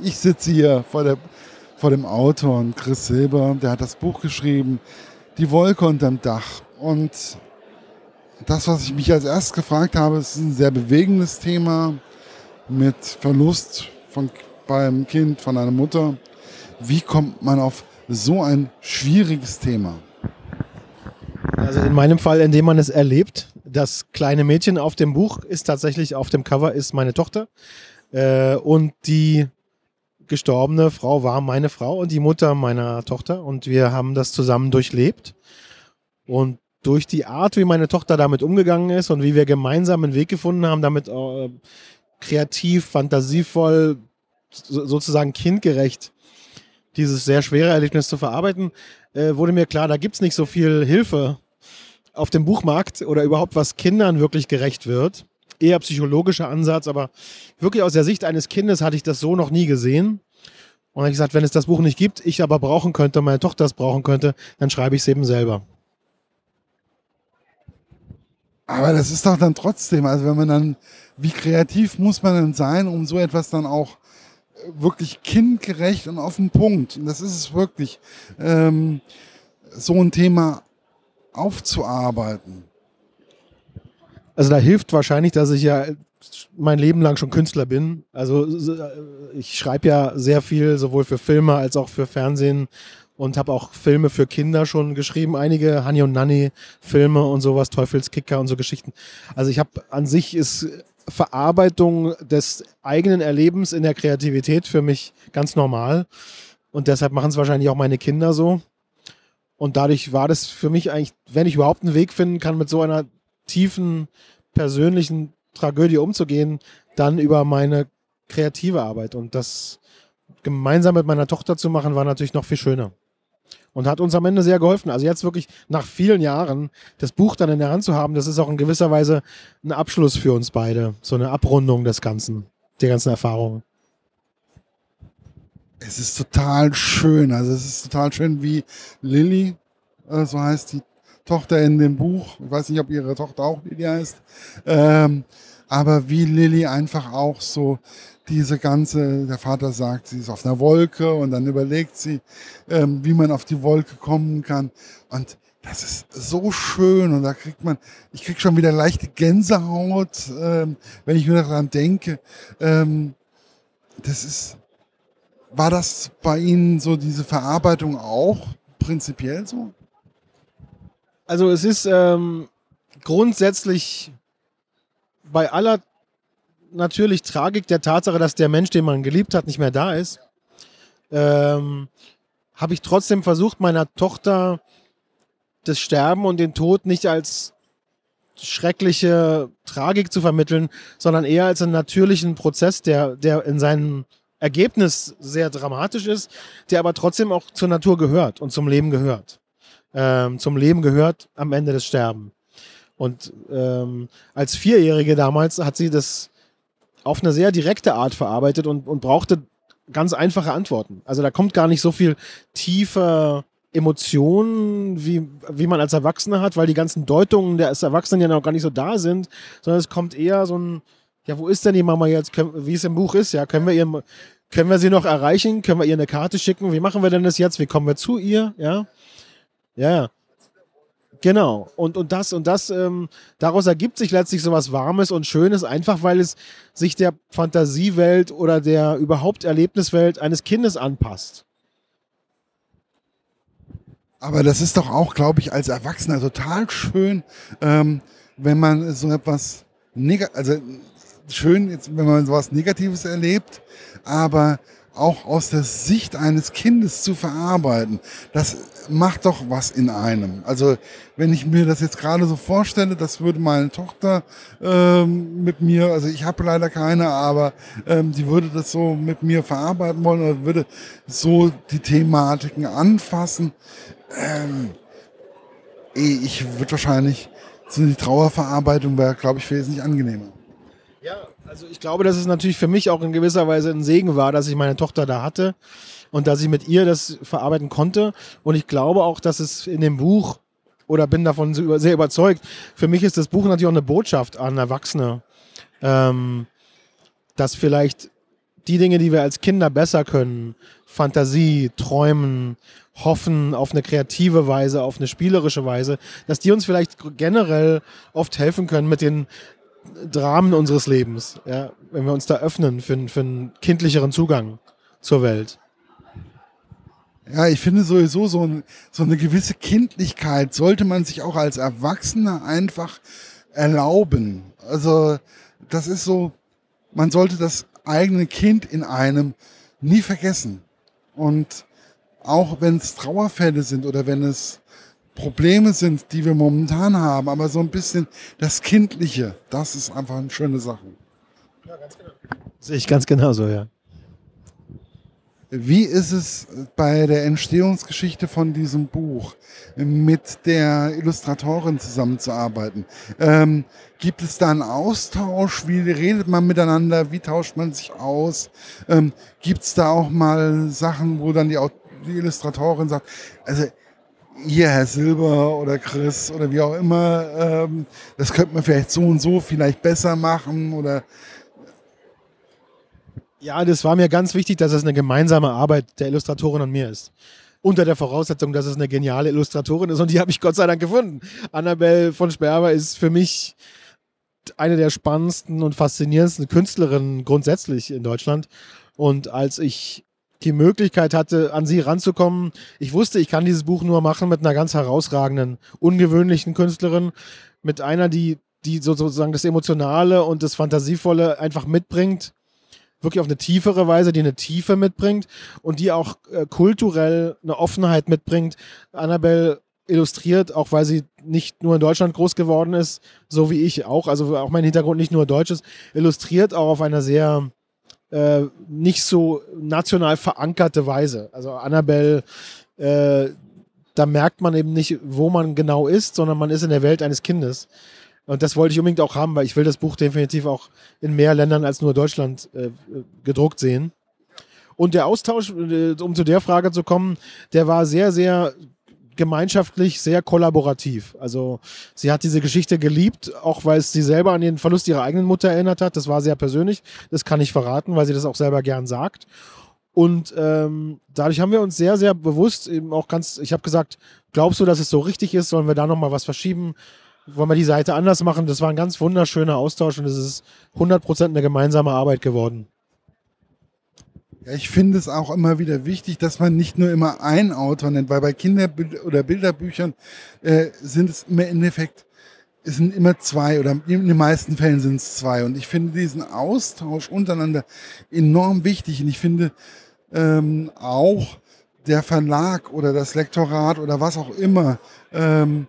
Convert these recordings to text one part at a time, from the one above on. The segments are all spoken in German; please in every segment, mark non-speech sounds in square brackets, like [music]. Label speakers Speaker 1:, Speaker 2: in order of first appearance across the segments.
Speaker 1: ich sitze hier vor, der, vor dem Autor und Chris Silber, der hat das Buch geschrieben, Die Wolke unterm Dach. Und das, was ich mich als erstes gefragt habe, ist ein sehr bewegendes Thema mit Verlust von, beim Kind von einer Mutter. Wie kommt man auf so ein schwieriges Thema?
Speaker 2: Also in meinem Fall, indem man es erlebt. Das kleine Mädchen auf dem Buch ist tatsächlich auf dem Cover ist meine Tochter äh, und die gestorbene Frau war meine Frau und die Mutter meiner Tochter und wir haben das zusammen durchlebt und durch die Art, wie meine Tochter damit umgegangen ist und wie wir gemeinsam einen Weg gefunden haben, damit äh, kreativ, fantasievoll, so, sozusagen kindgerecht dieses sehr schwere Erlebnis zu verarbeiten, äh, wurde mir klar, da gibt es nicht so viel Hilfe auf dem Buchmarkt oder überhaupt, was Kindern wirklich gerecht wird. Eher psychologischer Ansatz, aber wirklich aus der Sicht eines Kindes hatte ich das so noch nie gesehen. Und habe ich gesagt, wenn es das Buch nicht gibt, ich aber brauchen könnte, meine Tochter es brauchen könnte, dann schreibe ich es eben selber.
Speaker 1: Aber das ist doch dann trotzdem, also wenn man dann, wie kreativ muss man denn sein, um so etwas dann auch äh, wirklich kindgerecht und auf den Punkt, und das ist es wirklich, ähm, so ein Thema aufzuarbeiten?
Speaker 2: Also da hilft wahrscheinlich, dass ich ja mein Leben lang schon Künstler bin. Also ich schreibe ja sehr viel, sowohl für Filme als auch für Fernsehen und habe auch Filme für Kinder schon geschrieben, einige Hani und Nanny Filme und sowas, Teufelskicker und so Geschichten. Also ich habe an sich ist Verarbeitung des eigenen Erlebens in der Kreativität für mich ganz normal und deshalb machen es wahrscheinlich auch meine Kinder so. Und dadurch war das für mich eigentlich, wenn ich überhaupt einen Weg finden kann, mit so einer tiefen persönlichen Tragödie umzugehen, dann über meine kreative Arbeit. Und das gemeinsam mit meiner Tochter zu machen, war natürlich noch viel schöner und hat uns am Ende sehr geholfen. Also jetzt wirklich nach vielen Jahren das Buch dann in der Hand zu haben, das ist auch in gewisser Weise ein Abschluss für uns beide, so eine Abrundung des Ganzen, der ganzen Erfahrungen.
Speaker 1: Es ist total schön, also es ist total schön, wie Lilly, äh, so heißt die Tochter in dem Buch, ich weiß nicht, ob ihre Tochter auch Lilly heißt, ähm, aber wie Lilly einfach auch so diese ganze, der Vater sagt, sie ist auf einer Wolke und dann überlegt sie, ähm, wie man auf die Wolke kommen kann. Und das ist so schön und da kriegt man, ich krieg schon wieder leichte Gänsehaut, ähm, wenn ich mir daran denke. Ähm, das ist, war das bei Ihnen so diese Verarbeitung auch prinzipiell so?
Speaker 2: Also es ist ähm, grundsätzlich bei aller natürlich Tragik der Tatsache, dass der Mensch, den man geliebt hat, nicht mehr da ist, ähm, habe ich trotzdem versucht, meiner Tochter das Sterben und den Tod nicht als schreckliche Tragik zu vermitteln, sondern eher als einen natürlichen Prozess, der, der in seinem Ergebnis sehr dramatisch ist, der aber trotzdem auch zur Natur gehört und zum Leben gehört. Ähm, zum Leben gehört am Ende des Sterben. Und ähm, als Vierjährige damals hat sie das auf eine sehr direkte Art verarbeitet und, und brauchte ganz einfache Antworten. Also da kommt gar nicht so viel tiefer Emotionen, wie, wie man als Erwachsener hat, weil die ganzen Deutungen des Erwachsenen ja noch gar nicht so da sind, sondern es kommt eher so ein, ja, wo ist denn die Mama jetzt, wie es im Buch ist, ja, können wir ihr, können wir sie noch erreichen, können wir ihr eine Karte schicken, wie machen wir denn das jetzt, wie kommen wir zu ihr, ja, ja, Genau. Und, und das, und das, ähm, daraus ergibt sich letztlich so was Warmes und Schönes, einfach weil es sich der Fantasiewelt oder der überhaupt Erlebniswelt eines Kindes anpasst.
Speaker 1: Aber das ist doch auch, glaube ich, als Erwachsener total schön, ähm, wenn man so etwas, also schön, jetzt, wenn man sowas Negatives erlebt, aber auch aus der Sicht eines Kindes zu verarbeiten, das macht doch was in einem. Also wenn ich mir das jetzt gerade so vorstelle, das würde meine Tochter ähm, mit mir, also ich habe leider keine, aber ähm, die würde das so mit mir verarbeiten wollen oder würde so die Thematiken anfassen. Ähm, eh, ich würde wahrscheinlich so die Trauerverarbeitung wäre, glaube ich, wesentlich angenehmer.
Speaker 2: Ja, also ich glaube, dass es natürlich für mich auch in gewisser Weise ein Segen war, dass ich meine Tochter da hatte und dass ich mit ihr das verarbeiten konnte. Und ich glaube auch, dass es in dem Buch oder bin davon sehr überzeugt. Für mich ist das Buch natürlich auch eine Botschaft an Erwachsene, ähm, dass vielleicht die Dinge, die wir als Kinder besser können, Fantasie, Träumen, Hoffen auf eine kreative Weise, auf eine spielerische Weise, dass die uns vielleicht generell oft helfen können mit den Dramen unseres Lebens, ja, wenn wir uns da öffnen für, für einen kindlicheren Zugang zur Welt.
Speaker 1: Ja, ich finde sowieso so, ein, so eine gewisse Kindlichkeit sollte man sich auch als Erwachsener einfach erlauben. Also das ist so, man sollte das eigene Kind in einem nie vergessen. Und auch wenn es Trauerfälle sind oder wenn es Probleme sind, die wir momentan haben, aber so ein bisschen das Kindliche, das ist einfach eine schöne Sache.
Speaker 2: Ja, ganz genau. Sehe ich ganz genauso, ja.
Speaker 1: Wie ist es bei der Entstehungsgeschichte von diesem Buch mit der Illustratorin zusammenzuarbeiten? Ähm, gibt es da einen Austausch? Wie redet man miteinander? Wie tauscht man sich aus? Ähm, gibt es da auch mal Sachen, wo dann die, die Illustratorin sagt, also hier Herr Silber oder Chris oder wie auch immer, ähm, das könnte man vielleicht so und so vielleicht besser machen oder
Speaker 2: ja, das war mir ganz wichtig, dass es eine gemeinsame Arbeit der Illustratorin und mir ist. Unter der Voraussetzung, dass es eine geniale Illustratorin ist und die habe ich Gott sei Dank gefunden. Annabelle von Sperber ist für mich eine der spannendsten und faszinierendsten Künstlerinnen grundsätzlich in Deutschland. Und als ich die Möglichkeit hatte, an sie ranzukommen, ich wusste, ich kann dieses Buch nur machen mit einer ganz herausragenden, ungewöhnlichen Künstlerin, mit einer, die, die sozusagen das Emotionale und das Fantasievolle einfach mitbringt wirklich auf eine tiefere Weise, die eine Tiefe mitbringt und die auch äh, kulturell eine Offenheit mitbringt. Annabelle illustriert, auch weil sie nicht nur in Deutschland groß geworden ist, so wie ich auch, also auch mein Hintergrund nicht nur deutsch ist, illustriert auch auf einer sehr äh, nicht so national verankerte Weise. Also Annabelle, äh, da merkt man eben nicht, wo man genau ist, sondern man ist in der Welt eines Kindes. Und das wollte ich unbedingt auch haben, weil ich will das Buch definitiv auch in mehr Ländern als nur Deutschland äh, gedruckt sehen. Und der Austausch, äh, um zu der Frage zu kommen, der war sehr, sehr gemeinschaftlich, sehr kollaborativ. Also sie hat diese Geschichte geliebt, auch weil es sie selber an den Verlust ihrer eigenen Mutter erinnert hat. Das war sehr persönlich. Das kann ich verraten, weil sie das auch selber gern sagt. Und ähm, dadurch haben wir uns sehr, sehr bewusst eben auch ganz, ich habe gesagt, glaubst du, dass es so richtig ist? Sollen wir da nochmal was verschieben? wollen wir die Seite anders machen. Das war ein ganz wunderschöner Austausch und es ist 100% eine gemeinsame Arbeit geworden.
Speaker 1: Ja, ich finde es auch immer wieder wichtig, dass man nicht nur immer einen Autor nennt, weil bei Kinder- oder Bilderbüchern äh, sind es im Endeffekt, es sind immer zwei oder in den meisten Fällen sind es zwei. Und ich finde diesen Austausch untereinander enorm wichtig. Und ich finde ähm, auch der Verlag oder das Lektorat oder was auch immer ähm,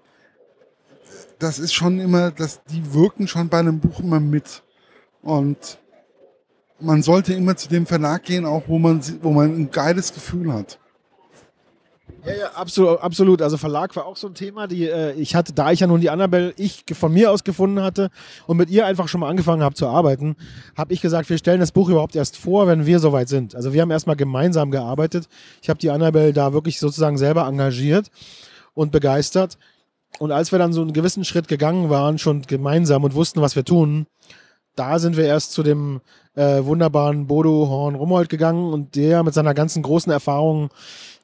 Speaker 1: das ist schon immer, dass die wirken schon bei einem Buch immer mit. Und man sollte immer zu dem Verlag gehen, auch wo man, wo man ein geiles Gefühl hat.
Speaker 2: Ja, ja, absolut, absolut. Also Verlag war auch so ein Thema, die äh, ich hatte, da ich ja nun die Annabelle ich von mir aus gefunden hatte und mit ihr einfach schon mal angefangen habe zu arbeiten, habe ich gesagt, wir stellen das Buch überhaupt erst vor, wenn wir soweit sind. Also wir haben erstmal gemeinsam gearbeitet. Ich habe die Annabelle da wirklich sozusagen selber engagiert und begeistert. Und als wir dann so einen gewissen Schritt gegangen waren, schon gemeinsam und wussten, was wir tun, da sind wir erst zu dem äh, wunderbaren Bodo Horn Rummold gegangen und der mit seiner ganzen großen Erfahrung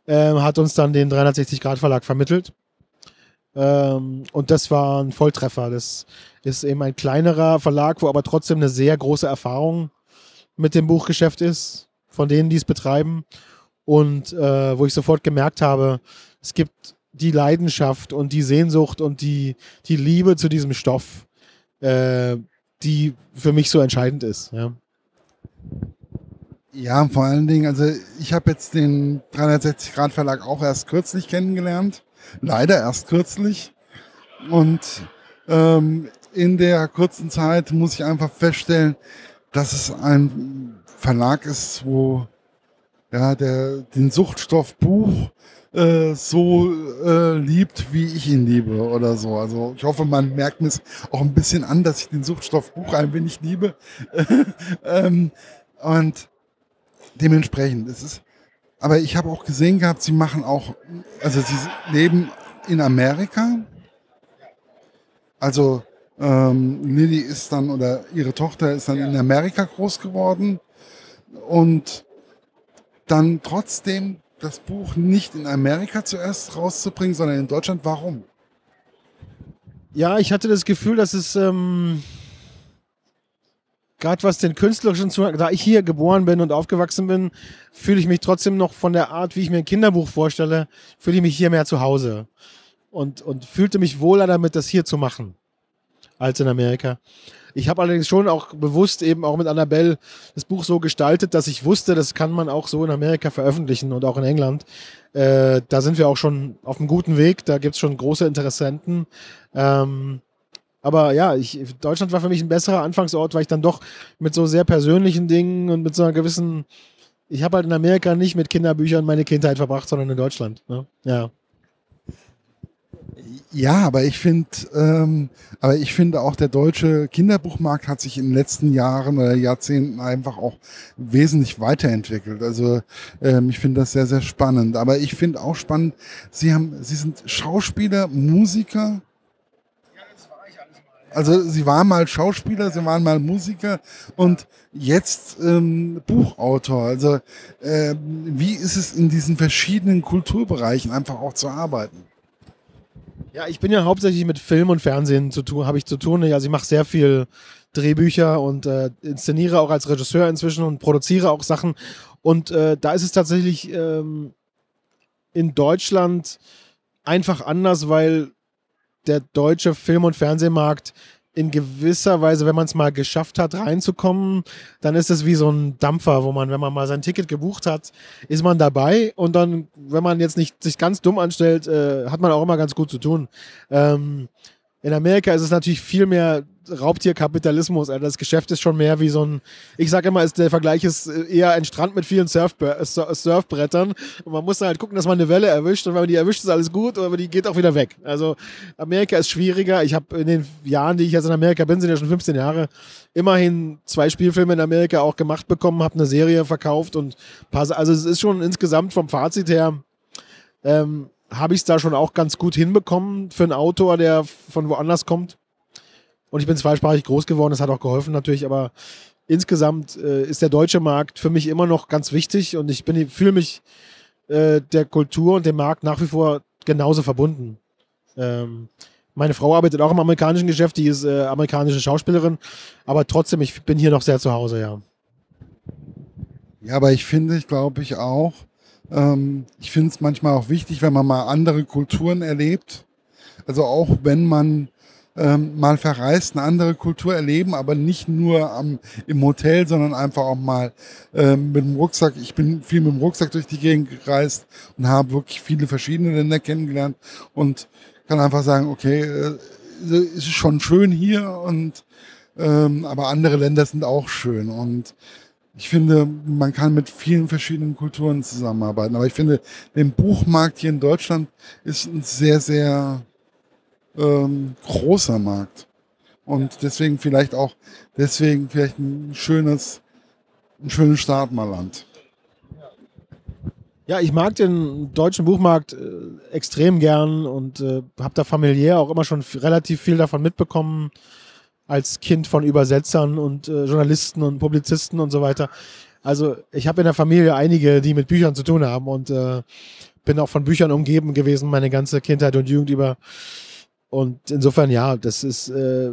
Speaker 2: äh, hat uns dann den 360 Grad Verlag vermittelt. Ähm, und das war ein Volltreffer. Das ist eben ein kleinerer Verlag, wo aber trotzdem eine sehr große Erfahrung mit dem Buchgeschäft ist, von denen, die es betreiben. Und äh, wo ich sofort gemerkt habe, es gibt die Leidenschaft und die Sehnsucht und die, die Liebe zu diesem Stoff, äh, die für mich so entscheidend ist. Ja.
Speaker 1: Ja, vor allen Dingen, also ich habe jetzt den 360 Grad Verlag auch erst kürzlich kennengelernt. Leider erst kürzlich. Und ähm, in der kurzen Zeit muss ich einfach feststellen, dass es ein Verlag ist, wo ja, der den Suchtstoff Buch äh, so äh, liebt, wie ich ihn liebe oder so. Also ich hoffe, man merkt mir es auch ein bisschen an, dass ich den Suchtstoffbuch ein wenig liebe. [laughs] ähm, und dementsprechend ist es. Aber ich habe auch gesehen gehabt, sie machen auch, also sie leben in Amerika. Also ähm, Lilly ist dann oder ihre Tochter ist dann in Amerika groß geworden und dann trotzdem das Buch nicht in Amerika zuerst rauszubringen, sondern in Deutschland. Warum?
Speaker 2: Ja, ich hatte das Gefühl, dass es ähm, gerade was den künstlerischen Zugang, da ich hier geboren bin und aufgewachsen bin, fühle ich mich trotzdem noch von der Art, wie ich mir ein Kinderbuch vorstelle, fühle ich mich hier mehr zu Hause und, und fühlte mich wohler damit, das hier zu machen als in Amerika. Ich habe allerdings schon auch bewusst eben auch mit Annabelle das Buch so gestaltet, dass ich wusste, das kann man auch so in Amerika veröffentlichen und auch in England. Äh, da sind wir auch schon auf einem guten Weg. Da gibt es schon große Interessenten. Ähm, aber ja, ich, Deutschland war für mich ein besserer Anfangsort, weil ich dann doch mit so sehr persönlichen Dingen und mit so einer gewissen. Ich habe halt in Amerika nicht mit Kinderbüchern meine Kindheit verbracht, sondern in Deutschland. Ne? Ja.
Speaker 1: Ja, aber ich finde, ähm, aber ich finde auch der deutsche Kinderbuchmarkt hat sich in den letzten Jahren oder Jahrzehnten einfach auch wesentlich weiterentwickelt. Also ähm, ich finde das sehr, sehr spannend. Aber ich finde auch spannend, Sie haben, Sie sind Schauspieler, Musiker. Also Sie waren mal Schauspieler, Sie waren mal Musiker und jetzt ähm, Buchautor. Also äh, wie ist es in diesen verschiedenen Kulturbereichen einfach auch zu arbeiten?
Speaker 2: Ja, ich bin ja hauptsächlich mit Film und Fernsehen zu tun, habe ich zu tun. Also ich mache sehr viel Drehbücher und äh, inszeniere auch als Regisseur inzwischen und produziere auch Sachen. Und äh, da ist es tatsächlich ähm, in Deutschland einfach anders, weil der deutsche Film- und Fernsehmarkt in gewisser Weise, wenn man es mal geschafft hat, reinzukommen, dann ist es wie so ein Dampfer, wo man, wenn man mal sein Ticket gebucht hat, ist man dabei und dann, wenn man jetzt nicht sich ganz dumm anstellt, äh, hat man auch immer ganz gut zu tun. Ähm, in Amerika ist es natürlich viel mehr Raubtierkapitalismus. Also das Geschäft ist schon mehr wie so ein, ich sage immer, ist, der Vergleich ist eher ein Strand mit vielen Surfbre äh, Surfbrettern. Und man muss halt gucken, dass man eine Welle erwischt. Und wenn man die erwischt, ist alles gut, aber die geht auch wieder weg. Also Amerika ist schwieriger. Ich habe in den Jahren, die ich jetzt in Amerika bin, sind ja schon 15 Jahre, immerhin zwei Spielfilme in Amerika auch gemacht bekommen, habe eine Serie verkauft und paar, also es ist schon insgesamt vom Fazit her ähm, habe ich es da schon auch ganz gut hinbekommen für einen Autor, der von woanders kommt. Und ich bin zweisprachig groß geworden, das hat auch geholfen natürlich, aber insgesamt äh, ist der deutsche Markt für mich immer noch ganz wichtig und ich fühle mich äh, der Kultur und dem Markt nach wie vor genauso verbunden. Ähm, meine Frau arbeitet auch im amerikanischen Geschäft, die ist äh, amerikanische Schauspielerin, aber trotzdem, ich bin hier noch sehr zu Hause, ja.
Speaker 1: Ja, aber ich finde, ich glaube ich auch, ähm, ich finde es manchmal auch wichtig, wenn man mal andere Kulturen erlebt. Also auch wenn man ähm, mal verreist, eine andere Kultur erleben, aber nicht nur am, im Hotel, sondern einfach auch mal ähm, mit dem Rucksack. Ich bin viel mit dem Rucksack durch die Gegend gereist und habe wirklich viele verschiedene Länder kennengelernt und kann einfach sagen, okay, äh, ist schon schön hier und ähm, aber andere Länder sind auch schön und ich finde, man kann mit vielen verschiedenen Kulturen zusammenarbeiten. Aber ich finde, der Buchmarkt hier in Deutschland ist ein sehr, sehr ähm, großer Markt. Und deswegen vielleicht auch, deswegen vielleicht ein schönes, ein schönes Startmalland.
Speaker 2: Ja, ich mag den deutschen Buchmarkt äh, extrem gern und äh, habe da familiär auch immer schon relativ viel davon mitbekommen als Kind von Übersetzern und äh, Journalisten und Publizisten und so weiter. Also ich habe in der Familie einige, die mit Büchern zu tun haben und äh, bin auch von Büchern umgeben gewesen, meine ganze Kindheit und Jugend über. Und insofern, ja, das ist äh,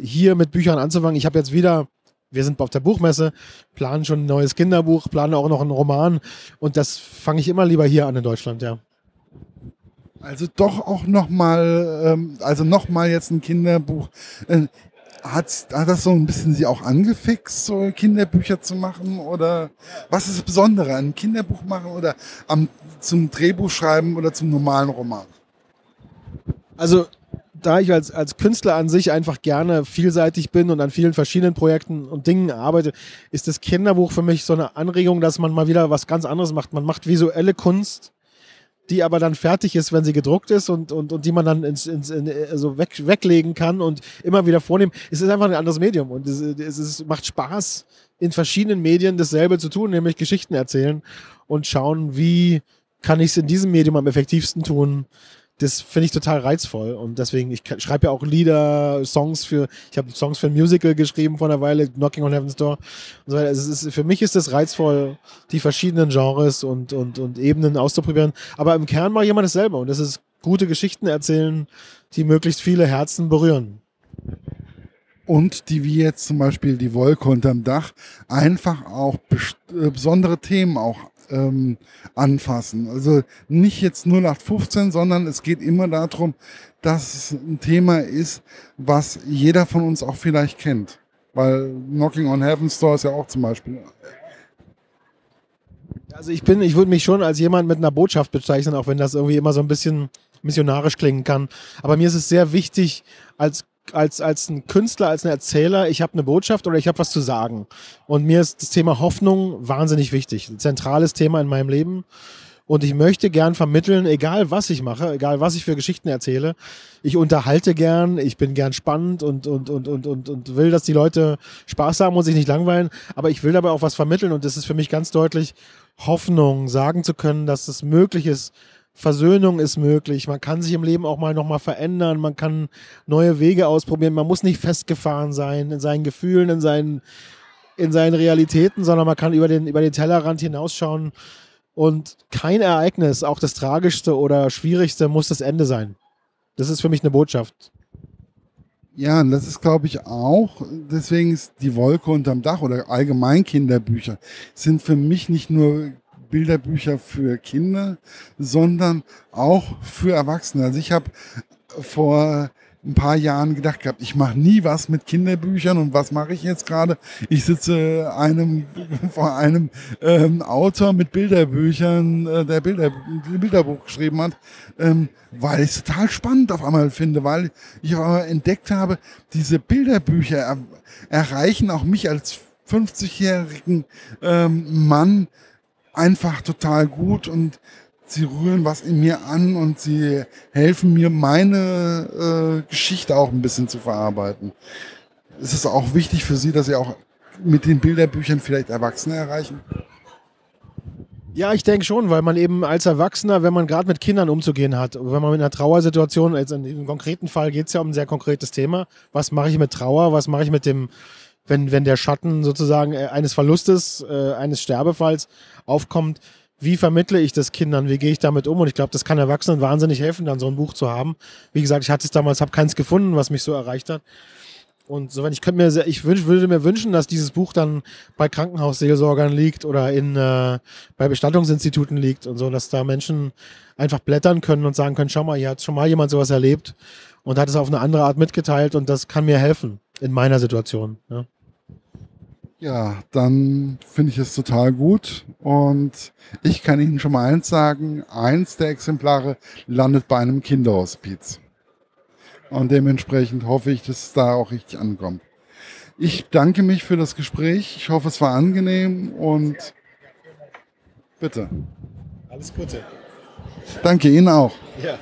Speaker 2: hier mit Büchern anzufangen. Ich habe jetzt wieder, wir sind auf der Buchmesse, planen schon ein neues Kinderbuch, planen auch noch einen Roman. Und das fange ich immer lieber hier an in Deutschland, ja.
Speaker 1: Also doch auch nochmal, ähm, also nochmal jetzt ein Kinderbuch. Äh, hat, hat das so ein bisschen Sie auch angefixt, so Kinderbücher zu machen? Oder was ist das Besondere an Kinderbuch machen oder am, zum Drehbuch schreiben oder zum normalen Roman?
Speaker 2: Also da ich als, als Künstler an sich einfach gerne vielseitig bin und an vielen verschiedenen Projekten und Dingen arbeite, ist das Kinderbuch für mich so eine Anregung, dass man mal wieder was ganz anderes macht. Man macht visuelle Kunst, die aber dann fertig ist, wenn sie gedruckt ist und, und, und die man dann ins, ins, in, also weg, weglegen kann und immer wieder vornehmen. Es ist einfach ein anderes Medium und es, es, es macht Spaß, in verschiedenen Medien dasselbe zu tun, nämlich Geschichten erzählen und schauen, wie kann ich es in diesem Medium am effektivsten tun das finde ich total reizvoll und deswegen, ich schreibe ja auch Lieder, Songs für, ich habe Songs für ein Musical geschrieben vor einer Weile, Knocking on Heaven's Door und so weiter. Also ist, für mich ist es reizvoll, die verschiedenen Genres und, und, und Ebenen auszuprobieren, aber im Kern mache ich immer dasselbe und das ist gute Geschichten erzählen, die möglichst viele Herzen berühren.
Speaker 1: Und die wie jetzt zum Beispiel die Wolke unterm Dach einfach auch äh, besondere Themen auch ähm, anfassen. Also nicht jetzt 0815, sondern es geht immer darum, dass es ein Thema ist, was jeder von uns auch vielleicht kennt. Weil Knocking on Heaven's Door ist ja auch zum Beispiel.
Speaker 2: Also ich bin, ich würde mich schon als jemand mit einer Botschaft bezeichnen, auch wenn das irgendwie immer so ein bisschen missionarisch klingen kann. Aber mir ist es sehr wichtig, als als, als ein Künstler, als ein Erzähler, ich habe eine Botschaft oder ich habe was zu sagen. Und mir ist das Thema Hoffnung wahnsinnig wichtig. Ein zentrales Thema in meinem Leben. Und ich möchte gern vermitteln, egal was ich mache, egal was ich für Geschichten erzähle. Ich unterhalte gern, ich bin gern spannend und, und, und, und, und, und will, dass die Leute Spaß haben und sich nicht langweilen. Aber ich will dabei auch was vermitteln und das ist für mich ganz deutlich Hoffnung, sagen zu können, dass es möglich ist, Versöhnung ist möglich. Man kann sich im Leben auch mal nochmal verändern. Man kann neue Wege ausprobieren. Man muss nicht festgefahren sein in seinen Gefühlen, in seinen, in seinen Realitäten, sondern man kann über den, über den Tellerrand hinausschauen. Und kein Ereignis, auch das Tragischste oder Schwierigste, muss das Ende sein. Das ist für mich eine Botschaft.
Speaker 1: Ja, und das ist, glaube ich, auch, deswegen ist die Wolke unterm Dach oder allgemein Kinderbücher, sind für mich nicht nur Bilderbücher für Kinder, sondern auch für Erwachsene. Also ich habe vor ein paar Jahren gedacht gehabt, ich mache nie was mit Kinderbüchern und was mache ich jetzt gerade? Ich sitze einem, [laughs] vor einem ähm, Autor mit Bilderbüchern, äh, der Bilder, Bilderbuch geschrieben hat, ähm, weil ich es total spannend auf einmal finde, weil ich auf entdeckt habe, diese Bilderbücher er, erreichen auch mich als 50-jährigen ähm, Mann einfach total gut und sie rühren was in mir an und sie helfen mir, meine äh, Geschichte auch ein bisschen zu verarbeiten. Ist es auch wichtig für Sie, dass Sie auch mit den Bilderbüchern vielleicht Erwachsene erreichen?
Speaker 2: Ja, ich denke schon, weil man eben als Erwachsener, wenn man gerade mit Kindern umzugehen hat, wenn man mit einer Trauersituation, jetzt in dem konkreten Fall geht es ja um ein sehr konkretes Thema, was mache ich mit Trauer, was mache ich mit dem wenn, wenn der Schatten sozusagen äh, eines Verlustes, äh, eines Sterbefalls aufkommt, wie vermittle ich das Kindern, wie gehe ich damit um? Und ich glaube, das kann Erwachsenen wahnsinnig helfen, dann so ein Buch zu haben. Wie gesagt, ich hatte es damals, habe keins gefunden, was mich so erreicht hat. Und so, wenn ich könnte mir, sehr, ich wünsch, würde mir wünschen, dass dieses Buch dann bei Krankenhausseelsorgern liegt oder in äh, bei Bestattungsinstituten liegt und so, dass da Menschen einfach blättern können und sagen können, schau mal, hier hat schon mal jemand sowas erlebt und hat es auf eine andere Art mitgeteilt und das kann mir helfen in meiner Situation. Ja.
Speaker 1: Ja, dann finde ich es total gut. Und ich kann Ihnen schon mal eins sagen, eins der Exemplare landet bei einem Kinderhospiz. Und dementsprechend hoffe ich, dass es da auch richtig ankommt. Ich danke mich für das Gespräch. Ich hoffe, es war angenehm und bitte.
Speaker 2: Alles Gute.
Speaker 1: Danke Ihnen auch. Ja.